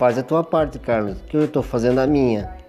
faz a tua parte, Carlos, que eu estou fazendo a minha.